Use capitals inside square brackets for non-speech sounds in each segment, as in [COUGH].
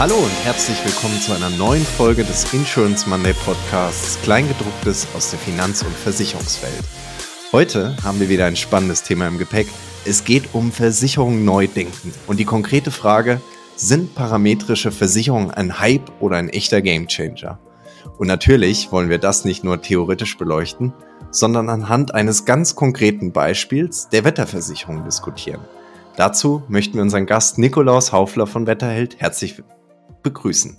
Hallo und herzlich willkommen zu einer neuen Folge des Insurance Monday Podcasts, Kleingedrucktes aus der Finanz- und Versicherungswelt. Heute haben wir wieder ein spannendes Thema im Gepäck. Es geht um Versicherungen neu denken und die konkrete Frage, sind parametrische Versicherungen ein Hype oder ein echter Gamechanger? Und natürlich wollen wir das nicht nur theoretisch beleuchten, sondern anhand eines ganz konkreten Beispiels der Wetterversicherung diskutieren. Dazu möchten wir unseren Gast Nikolaus Haufler von Wetterheld herzlich begrüßen.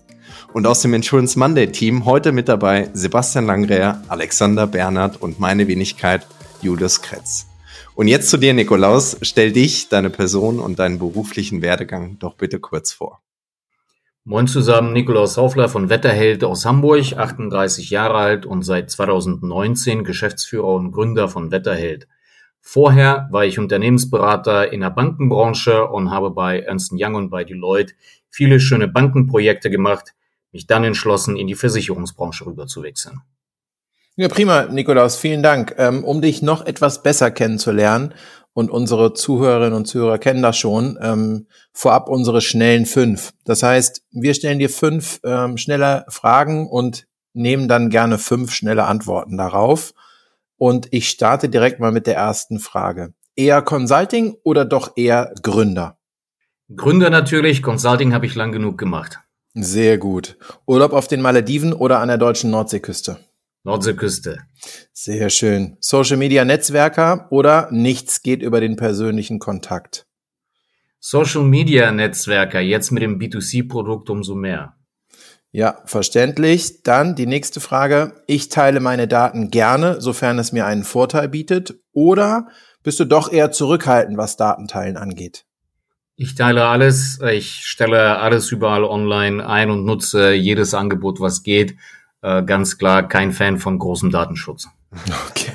Und aus dem Insurance Monday Team heute mit dabei Sebastian Langreher, Alexander Bernhard und meine Wenigkeit Julius Kretz. Und jetzt zu dir, Nikolaus. Stell dich, deine Person und deinen beruflichen Werdegang doch bitte kurz vor. Moin zusammen, Nikolaus Haufler von Wetterheld aus Hamburg, 38 Jahre alt und seit 2019 Geschäftsführer und Gründer von Wetterheld. Vorher war ich Unternehmensberater in der Bankenbranche und habe bei Ernst Young und bei Deloitte viele schöne Bankenprojekte gemacht, mich dann entschlossen, in die Versicherungsbranche rüberzuwechseln. Ja, prima, Nikolaus, vielen Dank. Ähm, um dich noch etwas besser kennenzulernen, und unsere Zuhörerinnen und Zuhörer kennen das schon, ähm, vorab unsere schnellen fünf. Das heißt, wir stellen dir fünf ähm, schnelle Fragen und nehmen dann gerne fünf schnelle Antworten darauf. Und ich starte direkt mal mit der ersten Frage. Eher Consulting oder doch eher Gründer? Gründer natürlich, Consulting habe ich lang genug gemacht. Sehr gut. Urlaub auf den Malediven oder an der deutschen Nordseeküste? Nordseeküste. Sehr schön. Social Media Netzwerker oder nichts geht über den persönlichen Kontakt? Social Media Netzwerker, jetzt mit dem B2C-Produkt umso mehr. Ja, verständlich. Dann die nächste Frage. Ich teile meine Daten gerne, sofern es mir einen Vorteil bietet. Oder bist du doch eher zurückhaltend, was Datenteilen angeht? Ich teile alles. Ich stelle alles überall online ein und nutze jedes Angebot, was geht. Äh, ganz klar kein Fan von großem Datenschutz. Okay.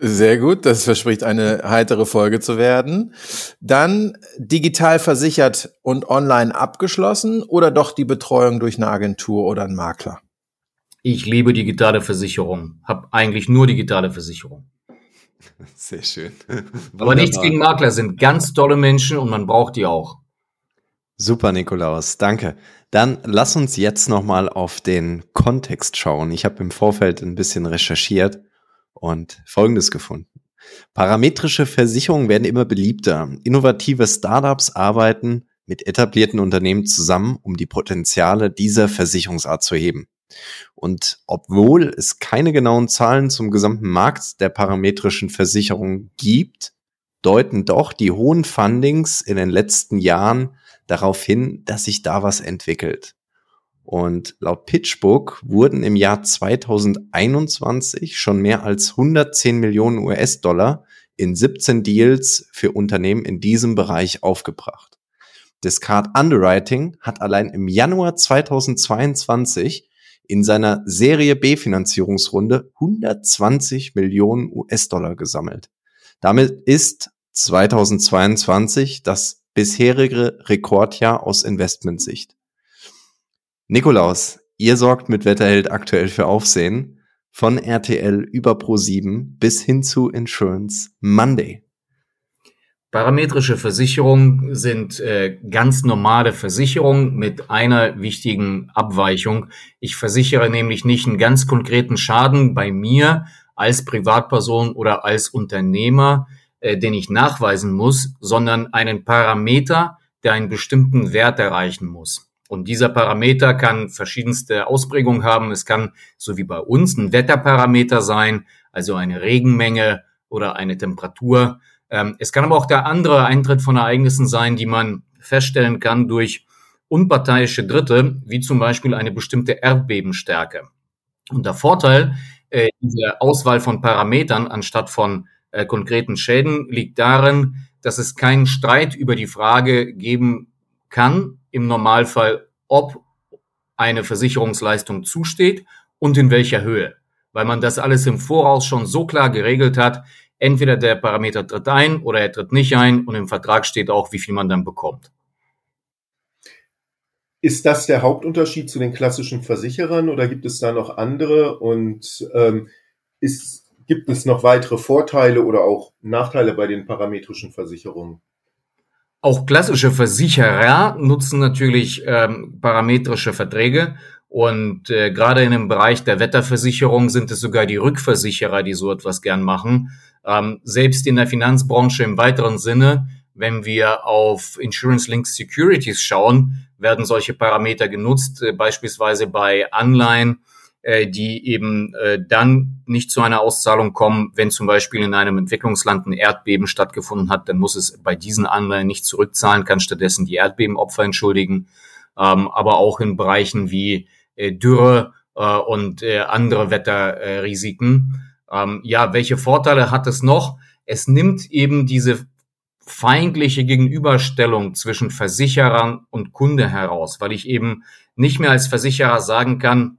Sehr gut, das verspricht eine heitere Folge zu werden. Dann digital versichert und online abgeschlossen oder doch die Betreuung durch eine Agentur oder einen Makler? Ich liebe digitale Versicherung, habe eigentlich nur digitale Versicherung. [LAUGHS] Sehr schön. Aber nichts gegen Makler, sind ganz tolle Menschen und man braucht die auch. Super, Nikolaus, danke. Dann lass uns jetzt nochmal auf den Kontext schauen. Ich habe im Vorfeld ein bisschen recherchiert und Folgendes gefunden. Parametrische Versicherungen werden immer beliebter. Innovative Startups arbeiten mit etablierten Unternehmen zusammen, um die Potenziale dieser Versicherungsart zu heben. Und obwohl es keine genauen Zahlen zum gesamten Markt der parametrischen Versicherungen gibt, deuten doch die hohen Fundings in den letzten Jahren darauf hin, dass sich da was entwickelt. Und laut PitchBook wurden im Jahr 2021 schon mehr als 110 Millionen US-Dollar in 17 Deals für Unternehmen in diesem Bereich aufgebracht. Discard Underwriting hat allein im Januar 2022 in seiner Serie B Finanzierungsrunde 120 Millionen US-Dollar gesammelt. Damit ist 2022 das bisherige Rekordjahr aus Investmentsicht. Nikolaus, ihr sorgt mit Wetterheld aktuell für Aufsehen von RTL über Pro7 bis hin zu Insurance Monday. Parametrische Versicherungen sind äh, ganz normale Versicherungen mit einer wichtigen Abweichung. Ich versichere nämlich nicht einen ganz konkreten Schaden bei mir als Privatperson oder als Unternehmer, äh, den ich nachweisen muss, sondern einen Parameter, der einen bestimmten Wert erreichen muss. Und dieser Parameter kann verschiedenste Ausprägungen haben. Es kann, so wie bei uns, ein Wetterparameter sein, also eine Regenmenge oder eine Temperatur. Ähm, es kann aber auch der andere Eintritt von Ereignissen sein, die man feststellen kann durch unparteiische Dritte, wie zum Beispiel eine bestimmte Erdbebenstärke. Und der Vorteil äh, dieser Auswahl von Parametern anstatt von äh, konkreten Schäden liegt darin, dass es keinen Streit über die Frage geben kann, im Normalfall, ob eine Versicherungsleistung zusteht und in welcher Höhe, weil man das alles im Voraus schon so klar geregelt hat, entweder der Parameter tritt ein oder er tritt nicht ein und im Vertrag steht auch, wie viel man dann bekommt. Ist das der Hauptunterschied zu den klassischen Versicherern oder gibt es da noch andere? Und ähm, ist, gibt es noch weitere Vorteile oder auch Nachteile bei den parametrischen Versicherungen? Auch klassische Versicherer nutzen natürlich ähm, parametrische Verträge und äh, gerade in dem Bereich der Wetterversicherung sind es sogar die Rückversicherer, die so etwas gern machen. Ähm, selbst in der Finanzbranche im weiteren Sinne, wenn wir auf Insurance Linked Securities schauen, werden solche Parameter genutzt, äh, beispielsweise bei Anleihen, äh, die eben äh, dann nicht zu einer Auszahlung kommen, wenn zum Beispiel in einem Entwicklungsland ein Erdbeben stattgefunden hat, dann muss es bei diesen Anleihen nicht zurückzahlen, kann stattdessen die Erdbebenopfer entschuldigen. Ähm, aber auch in Bereichen wie Dürre äh, und äh, andere Wetterrisiken. Ähm, ja, welche Vorteile hat es noch? Es nimmt eben diese feindliche Gegenüberstellung zwischen Versicherern und Kunde heraus, weil ich eben nicht mehr als Versicherer sagen kann,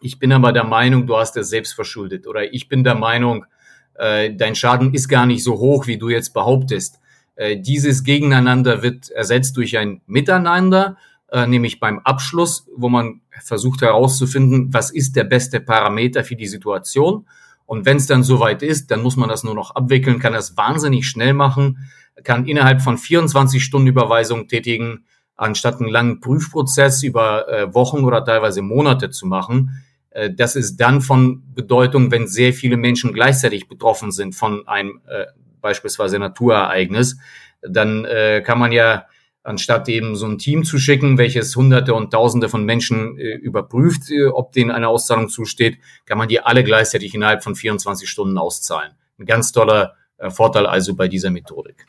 ich bin aber der Meinung, du hast es selbst verschuldet oder ich bin der Meinung, äh, dein Schaden ist gar nicht so hoch, wie du jetzt behauptest. Äh, dieses Gegeneinander wird ersetzt durch ein Miteinander, äh, nämlich beim Abschluss, wo man versucht herauszufinden, was ist der beste Parameter für die Situation. Und wenn es dann soweit ist, dann muss man das nur noch abwickeln, kann das wahnsinnig schnell machen, kann innerhalb von 24 Stunden Überweisung tätigen, anstatt einen langen Prüfprozess über äh, Wochen oder teilweise Monate zu machen. Äh, das ist dann von Bedeutung, wenn sehr viele Menschen gleichzeitig betroffen sind von einem äh, beispielsweise Naturereignis. Dann äh, kann man ja anstatt eben so ein Team zu schicken, welches Hunderte und Tausende von Menschen äh, überprüft, äh, ob denen eine Auszahlung zusteht, kann man die alle gleichzeitig innerhalb von 24 Stunden auszahlen. Ein ganz toller äh, Vorteil also bei dieser Methodik.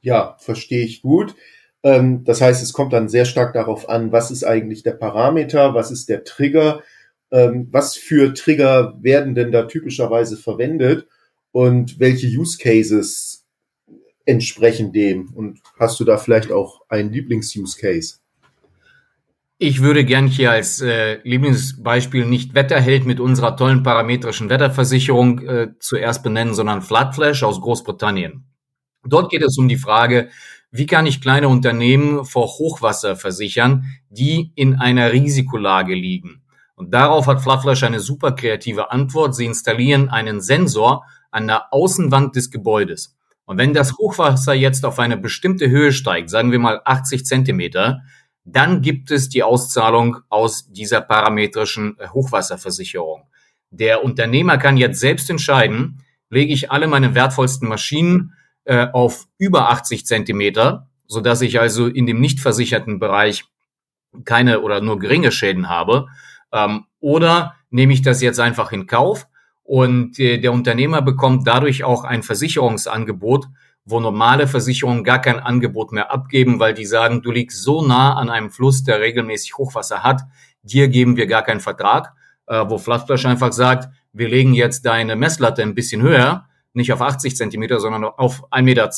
Ja, verstehe ich gut. Ähm, das heißt, es kommt dann sehr stark darauf an, was ist eigentlich der Parameter, was ist der Trigger, ähm, was für Trigger werden denn da typischerweise verwendet und welche Use Cases entsprechen dem? Und hast du da vielleicht auch einen Lieblings-Use-Case? Ich würde gern hier als äh, Lieblingsbeispiel nicht Wetterheld mit unserer tollen parametrischen Wetterversicherung äh, zuerst benennen, sondern Floodflash aus Großbritannien. Dort geht es um die Frage, wie kann ich kleine Unternehmen vor Hochwasser versichern, die in einer Risikolage liegen? Und darauf hat Floodflash eine super kreative Antwort. Sie installieren einen Sensor an der Außenwand des Gebäudes. Und wenn das Hochwasser jetzt auf eine bestimmte Höhe steigt, sagen wir mal 80 Zentimeter, dann gibt es die Auszahlung aus dieser parametrischen äh, Hochwasserversicherung. Der Unternehmer kann jetzt selbst entscheiden, lege ich alle meine wertvollsten Maschinen äh, auf über 80 Zentimeter, so dass ich also in dem nicht versicherten Bereich keine oder nur geringe Schäden habe, ähm, oder nehme ich das jetzt einfach in Kauf und äh, der Unternehmer bekommt dadurch auch ein Versicherungsangebot, wo normale Versicherungen gar kein Angebot mehr abgeben, weil die sagen, du liegst so nah an einem Fluss, der regelmäßig Hochwasser hat, dir geben wir gar keinen Vertrag, äh, wo Flatflash einfach sagt, wir legen jetzt deine Messlatte ein bisschen höher, nicht auf 80 Zentimeter, sondern auf 1,20 Meter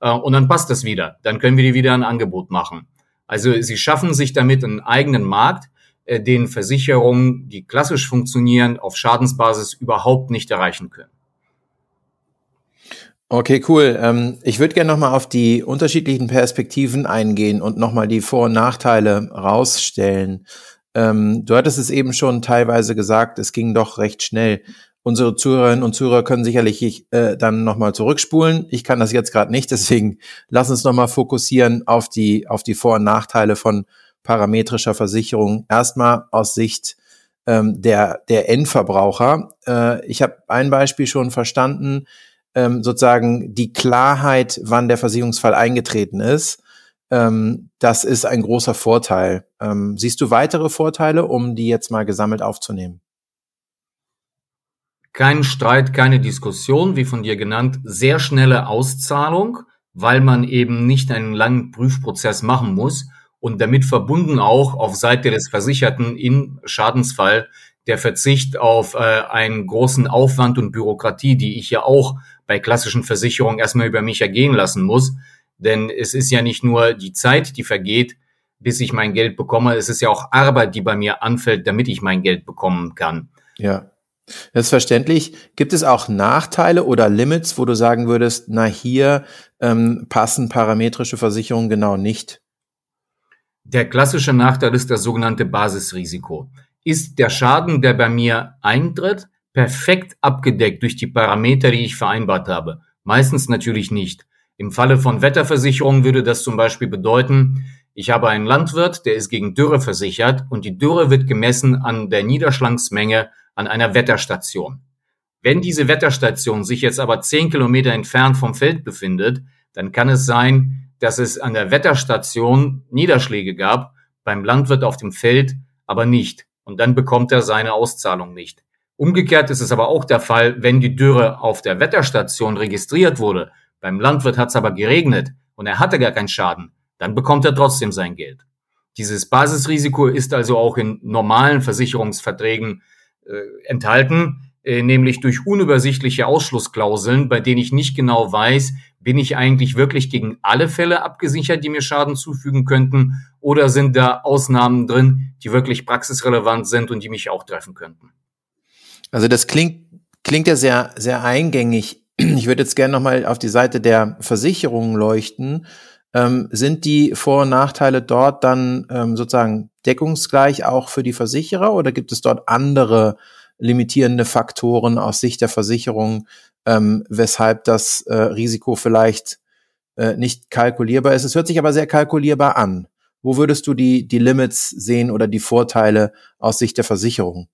äh, und dann passt das wieder. Dann können wir dir wieder ein Angebot machen. Also sie schaffen sich damit einen eigenen Markt, den Versicherungen, die klassisch funktionieren, auf Schadensbasis überhaupt nicht erreichen können. Okay, cool. Ähm, ich würde gerne nochmal auf die unterschiedlichen Perspektiven eingehen und nochmal die Vor- und Nachteile rausstellen. Ähm, du hattest es eben schon teilweise gesagt, es ging doch recht schnell. Unsere Zuhörerinnen und Zuhörer können sicherlich äh, dann nochmal zurückspulen. Ich kann das jetzt gerade nicht, deswegen lass uns nochmal fokussieren auf die, auf die Vor- und Nachteile von parametrischer Versicherung erstmal aus Sicht ähm, der, der Endverbraucher. Äh, ich habe ein Beispiel schon verstanden, ähm, sozusagen die Klarheit, wann der Versicherungsfall eingetreten ist. Ähm, das ist ein großer Vorteil. Ähm, siehst du weitere Vorteile, um die jetzt mal gesammelt aufzunehmen? Kein Streit, keine Diskussion, wie von dir genannt, sehr schnelle Auszahlung, weil man eben nicht einen langen Prüfprozess machen muss und damit verbunden auch auf Seite des Versicherten im Schadensfall der Verzicht auf äh, einen großen Aufwand und Bürokratie, die ich ja auch bei klassischen Versicherungen erstmal über mich ergehen lassen muss. Denn es ist ja nicht nur die Zeit, die vergeht, bis ich mein Geld bekomme. Es ist ja auch Arbeit, die bei mir anfällt, damit ich mein Geld bekommen kann. Ja. Das ist verständlich. Gibt es auch Nachteile oder Limits, wo du sagen würdest, na hier ähm, passen parametrische Versicherungen genau nicht? Der klassische Nachteil ist das sogenannte Basisrisiko. Ist der Schaden, der bei mir eintritt, perfekt abgedeckt durch die Parameter, die ich vereinbart habe? Meistens natürlich nicht. Im Falle von Wetterversicherungen würde das zum Beispiel bedeuten, ich habe einen Landwirt, der ist gegen Dürre versichert und die Dürre wird gemessen an der Niederschlagsmenge an einer Wetterstation. Wenn diese Wetterstation sich jetzt aber zehn Kilometer entfernt vom Feld befindet, dann kann es sein, dass es an der Wetterstation Niederschläge gab, beim Landwirt auf dem Feld aber nicht. Und dann bekommt er seine Auszahlung nicht. Umgekehrt ist es aber auch der Fall, wenn die Dürre auf der Wetterstation registriert wurde, beim Landwirt hat es aber geregnet und er hatte gar keinen Schaden, dann bekommt er trotzdem sein Geld. Dieses Basisrisiko ist also auch in normalen Versicherungsverträgen äh, enthalten, nämlich durch unübersichtliche Ausschlussklauseln, bei denen ich nicht genau weiß, bin ich eigentlich wirklich gegen alle Fälle abgesichert, die mir Schaden zufügen könnten, oder sind da Ausnahmen drin, die wirklich praxisrelevant sind und die mich auch treffen könnten? Also das klingt, klingt ja sehr, sehr eingängig. Ich würde jetzt gerne nochmal auf die Seite der Versicherungen leuchten. Ähm, sind die Vor- und Nachteile dort dann ähm, sozusagen deckungsgleich auch für die Versicherer oder gibt es dort andere limitierende Faktoren aus Sicht der Versicherung, ähm, weshalb das äh, Risiko vielleicht äh, nicht kalkulierbar ist? Es hört sich aber sehr kalkulierbar an. Wo würdest du die, die Limits sehen oder die Vorteile aus Sicht der Versicherung?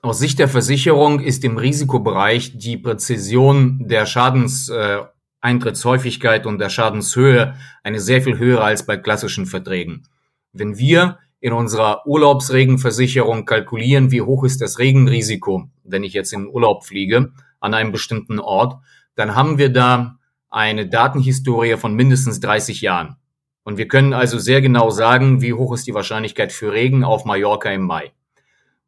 Aus Sicht der Versicherung ist im Risikobereich die Präzision der Schadenseintritttshäufigkeit und der Schadenshöhe eine sehr viel höhere als bei klassischen Verträgen. Wenn wir in unserer Urlaubsregenversicherung kalkulieren, wie hoch ist das Regenrisiko, wenn ich jetzt in Urlaub fliege an einem bestimmten Ort, dann haben wir da eine Datenhistorie von mindestens 30 Jahren. Und wir können also sehr genau sagen, wie hoch ist die Wahrscheinlichkeit für Regen auf Mallorca im Mai.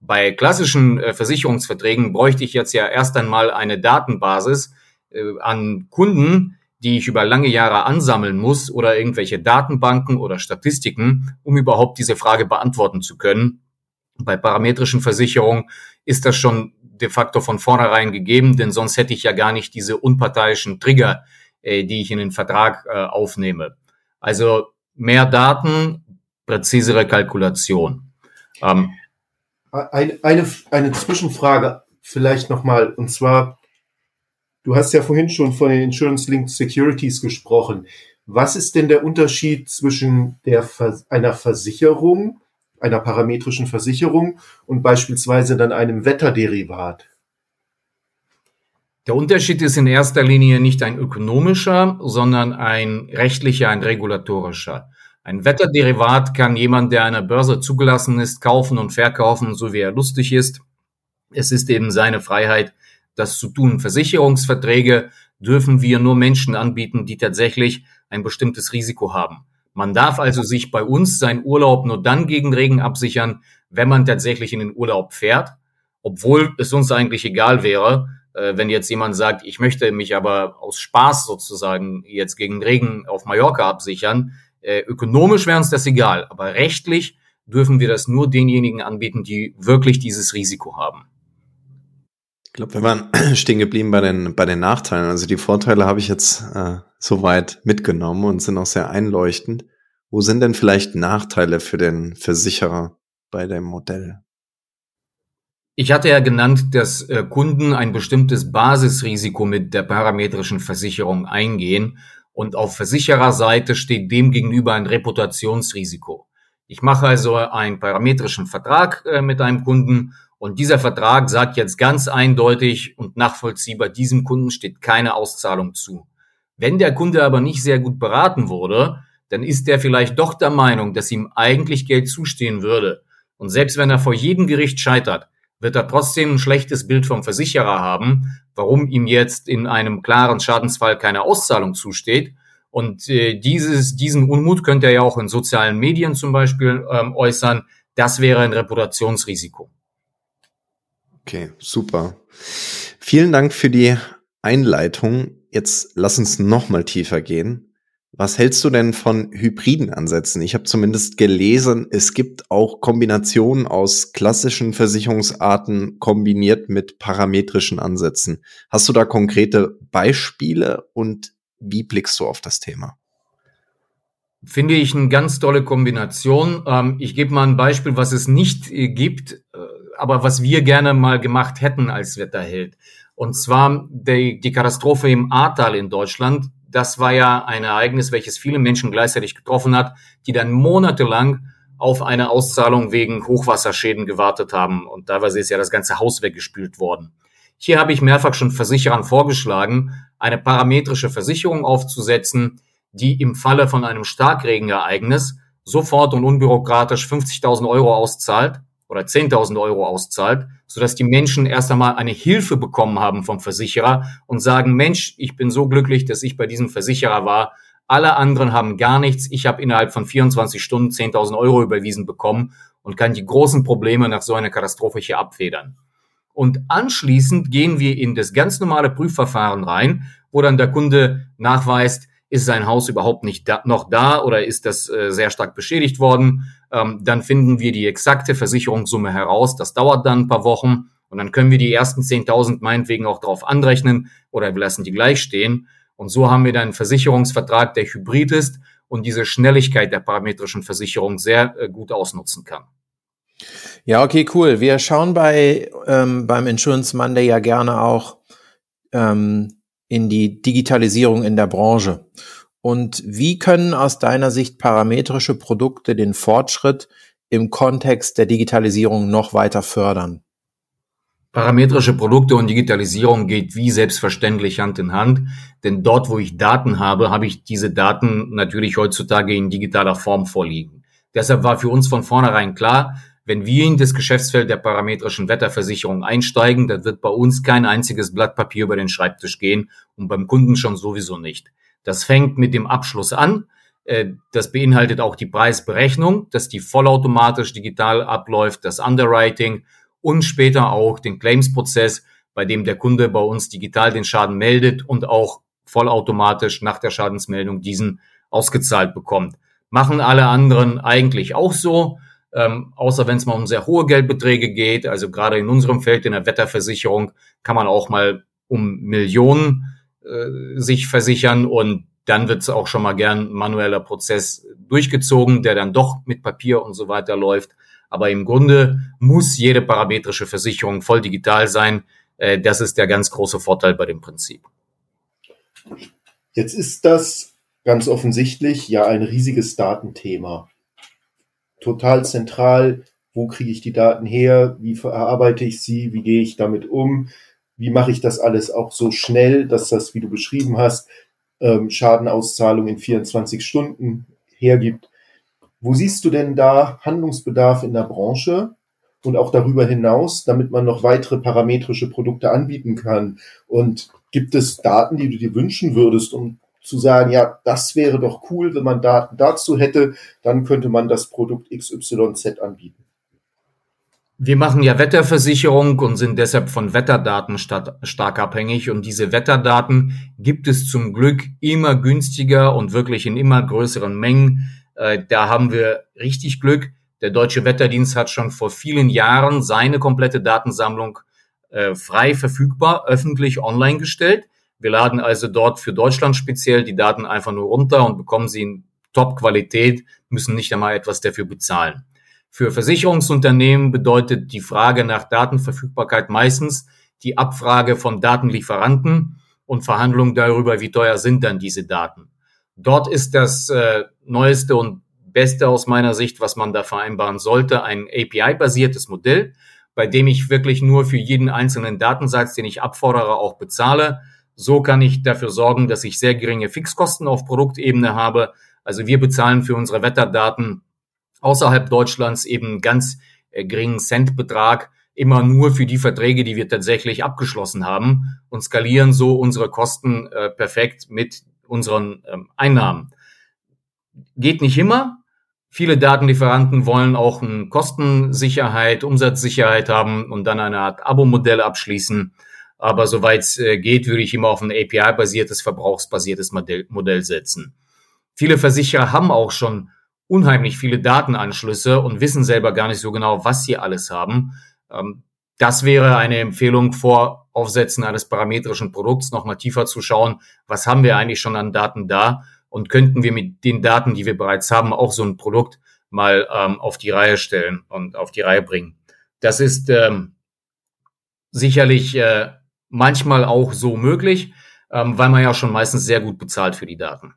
Bei klassischen äh, Versicherungsverträgen bräuchte ich jetzt ja erst einmal eine Datenbasis äh, an Kunden, die ich über lange Jahre ansammeln muss oder irgendwelche Datenbanken oder Statistiken, um überhaupt diese Frage beantworten zu können. Bei parametrischen Versicherungen ist das schon de facto von vornherein gegeben, denn sonst hätte ich ja gar nicht diese unparteiischen Trigger, äh, die ich in den Vertrag äh, aufnehme. Also mehr Daten, präzisere Kalkulation. Ähm, eine, eine, eine Zwischenfrage vielleicht nochmal, und zwar, du hast ja vorhin schon von den Insurance Linked Securities gesprochen. Was ist denn der Unterschied zwischen der, einer Versicherung, einer parametrischen Versicherung und beispielsweise dann einem Wetterderivat? Der Unterschied ist in erster Linie nicht ein ökonomischer, sondern ein rechtlicher, ein regulatorischer. Ein Wetterderivat kann jemand, der einer Börse zugelassen ist, kaufen und verkaufen, so wie er lustig ist. Es ist eben seine Freiheit, das zu tun. Versicherungsverträge dürfen wir nur Menschen anbieten, die tatsächlich ein bestimmtes Risiko haben. Man darf also sich bei uns seinen Urlaub nur dann gegen Regen absichern, wenn man tatsächlich in den Urlaub fährt, obwohl es uns eigentlich egal wäre, äh, wenn jetzt jemand sagt, ich möchte mich aber aus Spaß sozusagen jetzt gegen Regen auf Mallorca absichern, äh, ökonomisch wäre uns das egal, aber rechtlich dürfen wir das nur denjenigen anbieten, die wirklich dieses Risiko haben. Ich glaube, wir waren [CLEARS THROAT] stehen geblieben bei den, bei den Nachteilen. Also die Vorteile habe ich jetzt äh, soweit mitgenommen und sind auch sehr einleuchtend. Wo sind denn vielleicht Nachteile für den Versicherer bei dem Modell? Ich hatte ja genannt, dass äh, Kunden ein bestimmtes Basisrisiko mit der parametrischen Versicherung eingehen und auf Versichererseite steht dem gegenüber ein Reputationsrisiko. Ich mache also einen parametrischen Vertrag äh, mit einem Kunden und dieser Vertrag sagt jetzt ganz eindeutig und nachvollziehbar, diesem Kunden steht keine Auszahlung zu. Wenn der Kunde aber nicht sehr gut beraten wurde, dann ist er vielleicht doch der Meinung, dass ihm eigentlich Geld zustehen würde. Und selbst wenn er vor jedem Gericht scheitert, wird er trotzdem ein schlechtes Bild vom Versicherer haben, warum ihm jetzt in einem klaren Schadensfall keine Auszahlung zusteht. Und äh, dieses, diesen Unmut könnte er ja auch in sozialen Medien zum Beispiel ähm, äußern. Das wäre ein Reputationsrisiko. Okay, super. Vielen Dank für die Einleitung. Jetzt lass uns noch mal tiefer gehen. Was hältst du denn von hybriden Ansätzen? Ich habe zumindest gelesen, es gibt auch Kombinationen aus klassischen Versicherungsarten kombiniert mit parametrischen Ansätzen. Hast du da konkrete Beispiele und wie blickst du auf das Thema? Finde ich eine ganz tolle Kombination. Ähm, ich gebe mal ein Beispiel, was es nicht äh, gibt, äh, aber was wir gerne mal gemacht hätten als Wetterheld. Und zwar die, die Katastrophe im Ahrtal in Deutschland. Das war ja ein Ereignis, welches viele Menschen gleichzeitig getroffen hat, die dann monatelang auf eine Auszahlung wegen Hochwasserschäden gewartet haben. Und teilweise ist ja das ganze Haus weggespült worden. Hier habe ich mehrfach schon Versicherern vorgeschlagen, eine parametrische Versicherung aufzusetzen, die im Falle von einem Starkregenereignis sofort und unbürokratisch 50.000 Euro auszahlt oder 10.000 Euro auszahlt, sodass die Menschen erst einmal eine Hilfe bekommen haben vom Versicherer und sagen, Mensch, ich bin so glücklich, dass ich bei diesem Versicherer war. Alle anderen haben gar nichts. Ich habe innerhalb von 24 Stunden 10.000 Euro überwiesen bekommen und kann die großen Probleme nach so einer Katastrophe hier abfedern. Und anschließend gehen wir in das ganz normale Prüfverfahren rein, wo dann der Kunde nachweist, ist sein Haus überhaupt nicht da, noch da oder ist das äh, sehr stark beschädigt worden? Ähm, dann finden wir die exakte Versicherungssumme heraus. Das dauert dann ein paar Wochen und dann können wir die ersten 10.000 meinetwegen auch drauf anrechnen oder wir lassen die gleich stehen. Und so haben wir dann einen Versicherungsvertrag, der hybrid ist und diese Schnelligkeit der parametrischen Versicherung sehr äh, gut ausnutzen kann. Ja, okay, cool. Wir schauen bei ähm, beim Insurance Monday ja gerne auch ähm, in die Digitalisierung in der Branche. Und wie können aus deiner Sicht parametrische Produkte den Fortschritt im Kontext der Digitalisierung noch weiter fördern? Parametrische Produkte und Digitalisierung geht wie selbstverständlich Hand in Hand, denn dort, wo ich Daten habe, habe ich diese Daten natürlich heutzutage in digitaler Form vorliegen. Deshalb war für uns von vornherein klar, wenn wir in das Geschäftsfeld der parametrischen Wetterversicherung einsteigen, dann wird bei uns kein einziges Blatt Papier über den Schreibtisch gehen und beim Kunden schon sowieso nicht. Das fängt mit dem Abschluss an. Äh, das beinhaltet auch die Preisberechnung, dass die vollautomatisch digital abläuft, das Underwriting und später auch den Claims-Prozess, bei dem der Kunde bei uns digital den Schaden meldet und auch vollautomatisch nach der Schadensmeldung diesen ausgezahlt bekommt. Machen alle anderen eigentlich auch so ähm, außer wenn es mal um sehr hohe Geldbeträge geht. Also gerade in unserem Feld in der Wetterversicherung kann man auch mal um Millionen äh, sich versichern und dann wird es auch schon mal gern manueller Prozess durchgezogen, der dann doch mit Papier und so weiter läuft. Aber im Grunde muss jede parametrische Versicherung voll digital sein. Äh, das ist der ganz große Vorteil bei dem Prinzip. Jetzt ist das ganz offensichtlich ja ein riesiges Datenthema total zentral. Wo kriege ich die Daten her? Wie verarbeite ich sie? Wie gehe ich damit um? Wie mache ich das alles auch so schnell, dass das, wie du beschrieben hast, ähm, Schadenauszahlung in 24 Stunden hergibt? Wo siehst du denn da Handlungsbedarf in der Branche und auch darüber hinaus, damit man noch weitere parametrische Produkte anbieten kann? Und gibt es Daten, die du dir wünschen würdest, um zu sagen, ja, das wäre doch cool, wenn man Daten dazu hätte, dann könnte man das Produkt XYZ anbieten. Wir machen ja Wetterversicherung und sind deshalb von Wetterdaten stark abhängig. Und diese Wetterdaten gibt es zum Glück immer günstiger und wirklich in immer größeren Mengen. Äh, da haben wir richtig Glück. Der Deutsche Wetterdienst hat schon vor vielen Jahren seine komplette Datensammlung äh, frei verfügbar, öffentlich online gestellt. Wir laden also dort für Deutschland speziell die Daten einfach nur runter und bekommen sie in Top-Qualität, müssen nicht einmal etwas dafür bezahlen. Für Versicherungsunternehmen bedeutet die Frage nach Datenverfügbarkeit meistens die Abfrage von Datenlieferanten und Verhandlungen darüber, wie teuer sind dann diese Daten. Dort ist das äh, Neueste und Beste aus meiner Sicht, was man da vereinbaren sollte, ein API-basiertes Modell, bei dem ich wirklich nur für jeden einzelnen Datensatz, den ich abfordere, auch bezahle so kann ich dafür sorgen, dass ich sehr geringe Fixkosten auf Produktebene habe. Also wir bezahlen für unsere Wetterdaten außerhalb Deutschlands eben ganz äh, geringen Centbetrag immer nur für die Verträge, die wir tatsächlich abgeschlossen haben und skalieren so unsere Kosten äh, perfekt mit unseren ähm, Einnahmen. Geht nicht immer. Viele Datenlieferanten wollen auch eine Kostensicherheit, Umsatzsicherheit haben und dann eine Art Abo-Modell abschließen. Aber soweit es äh, geht, würde ich immer auf ein API-basiertes, verbrauchsbasiertes Modell, Modell setzen. viele Versicherer haben auch schon unheimlich viele Datenanschlüsse und wissen selber gar nicht so genau, was sie alles haben. Ähm, das wäre eine Empfehlung vor Aufsetzen eines parametrischen Produkts nochmal tiefer zu schauen, was haben wir eigentlich schon an Daten da und könnten wir mit den Daten, die wir bereits haben, auch so ein Produkt mal ähm, auf die Reihe stellen und auf die Reihe bringen. Das ist ähm, sicherlich äh, manchmal auch so möglich, ähm, weil man ja schon meistens sehr gut bezahlt für die Daten.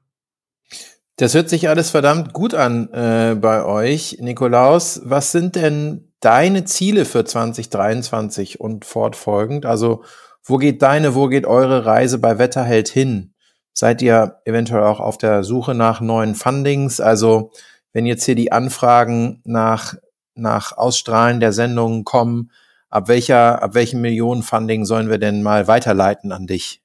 Das hört sich alles verdammt gut an äh, bei euch, Nikolaus. Was sind denn deine Ziele für 2023 und fortfolgend? Also wo geht deine, wo geht eure Reise bei Wetterheld hin? Seid ihr eventuell auch auf der Suche nach neuen Fundings? Also wenn jetzt hier die Anfragen nach, nach Ausstrahlen der Sendungen kommen, ab welcher, ab welchem Millionenfunding sollen wir denn mal weiterleiten an dich?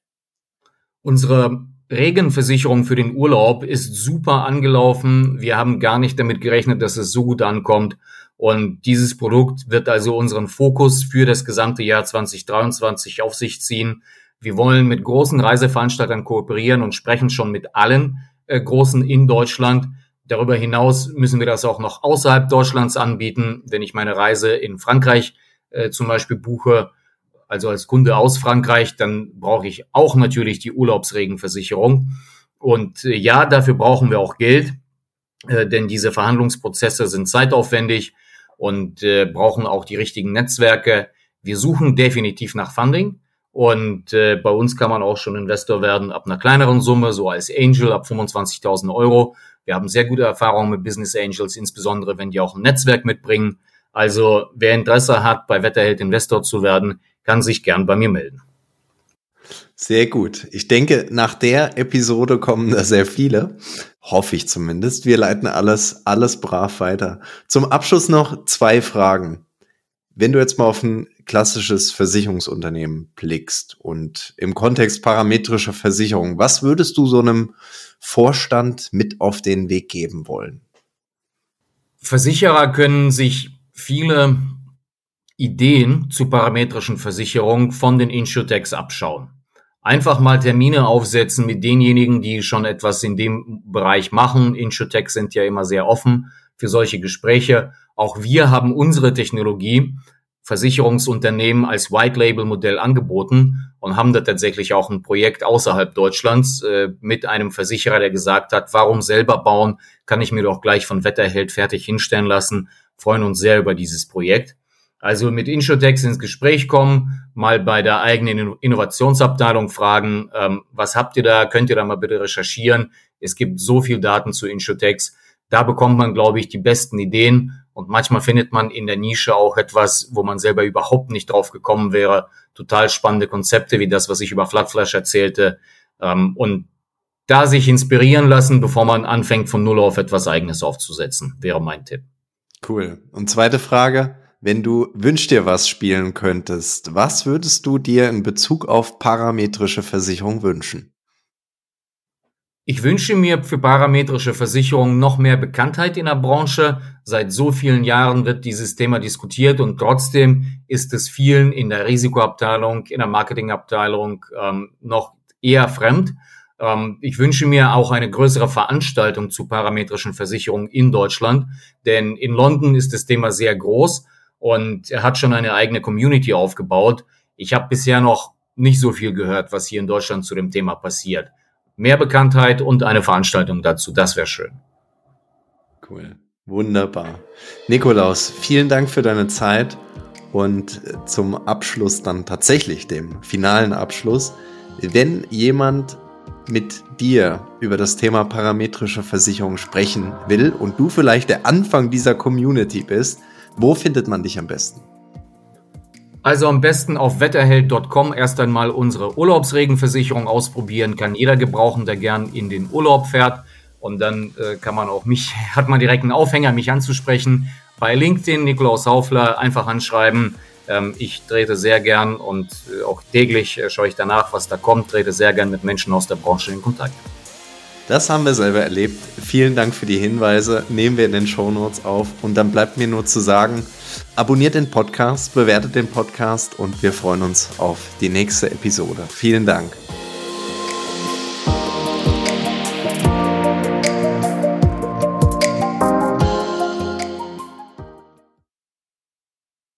Unsere Regenversicherung für den Urlaub ist super angelaufen. Wir haben gar nicht damit gerechnet, dass es so gut ankommt. Und dieses Produkt wird also unseren Fokus für das gesamte Jahr 2023 auf sich ziehen. Wir wollen mit großen Reiseveranstaltern kooperieren und sprechen schon mit allen äh, großen in Deutschland. Darüber hinaus müssen wir das auch noch außerhalb Deutschlands anbieten. Wenn ich meine Reise in Frankreich äh, zum Beispiel buche, also als Kunde aus Frankreich, dann brauche ich auch natürlich die Urlaubsregenversicherung. Und äh, ja, dafür brauchen wir auch Geld, äh, denn diese Verhandlungsprozesse sind zeitaufwendig und äh, brauchen auch die richtigen Netzwerke. Wir suchen definitiv nach Funding. Und äh, bei uns kann man auch schon Investor werden ab einer kleineren Summe, so als Angel ab 25.000 Euro. Wir haben sehr gute Erfahrungen mit Business Angels, insbesondere wenn die auch ein Netzwerk mitbringen. Also wer Interesse hat, bei Wetterheld Investor zu werden, kann sich gern bei mir melden. Sehr gut. Ich denke, nach der Episode kommen da sehr viele. Hoffe ich zumindest. Wir leiten alles, alles brav weiter. Zum Abschluss noch zwei Fragen. Wenn du jetzt mal auf ein klassisches Versicherungsunternehmen blickst und im Kontext parametrischer Versicherung, was würdest du so einem Vorstand mit auf den Weg geben wollen? Versicherer können sich viele Ideen zu parametrischen Versicherungen von den Insurtechs abschauen. Einfach mal Termine aufsetzen mit denjenigen, die schon etwas in dem Bereich machen. Insurtechs sind ja immer sehr offen für solche Gespräche. Auch wir haben unsere Technologie Versicherungsunternehmen als White Label Modell angeboten und haben da tatsächlich auch ein Projekt außerhalb Deutschlands äh, mit einem Versicherer, der gesagt hat, warum selber bauen, kann ich mir doch gleich von Wetterheld fertig hinstellen lassen. Freuen uns sehr über dieses Projekt. Also mit Insurtex ins Gespräch kommen, mal bei der eigenen Innovationsabteilung fragen, ähm, was habt ihr da, könnt ihr da mal bitte recherchieren. Es gibt so viel Daten zu Insurtex. Da bekommt man, glaube ich, die besten Ideen und manchmal findet man in der Nische auch etwas, wo man selber überhaupt nicht drauf gekommen wäre. Total spannende Konzepte wie das, was ich über Flatflash erzählte. Ähm, und da sich inspirieren lassen, bevor man anfängt, von Null auf etwas Eigenes aufzusetzen, wäre mein Tipp. Cool. Und zweite Frage. Wenn du Wünsch dir was spielen könntest, was würdest du dir in Bezug auf parametrische Versicherung wünschen? Ich wünsche mir für parametrische Versicherungen noch mehr Bekanntheit in der Branche. Seit so vielen Jahren wird dieses Thema diskutiert und trotzdem ist es vielen in der Risikoabteilung, in der Marketingabteilung ähm, noch eher fremd. Ähm, ich wünsche mir auch eine größere Veranstaltung zu parametrischen Versicherungen in Deutschland, denn in London ist das Thema sehr groß und er hat schon eine eigene Community aufgebaut. Ich habe bisher noch nicht so viel gehört, was hier in Deutschland zu dem Thema passiert. Mehr Bekanntheit und eine Veranstaltung dazu, das wäre schön. Cool. Wunderbar. Nikolaus, vielen Dank für deine Zeit und zum Abschluss dann tatsächlich dem finalen Abschluss. Wenn jemand mit dir über das Thema parametrische Versicherung sprechen will und du vielleicht der Anfang dieser Community bist, wo findet man dich am besten? Also am besten auf wetterheld.com erst einmal unsere Urlaubsregenversicherung ausprobieren. Kann jeder gebrauchen, der gern in den Urlaub fährt. Und dann äh, kann man auch mich, [LAUGHS] hat man direkt einen Aufhänger, mich anzusprechen. Bei LinkedIn Nikolaus Haufler einfach anschreiben. Ähm, ich trete sehr gern und äh, auch täglich äh, schaue ich danach, was da kommt, trete sehr gern mit Menschen aus der Branche in Kontakt. Das haben wir selber erlebt. Vielen Dank für die Hinweise. Nehmen wir in den Show Notes auf. Und dann bleibt mir nur zu sagen, abonniert den Podcast, bewertet den Podcast und wir freuen uns auf die nächste Episode. Vielen Dank.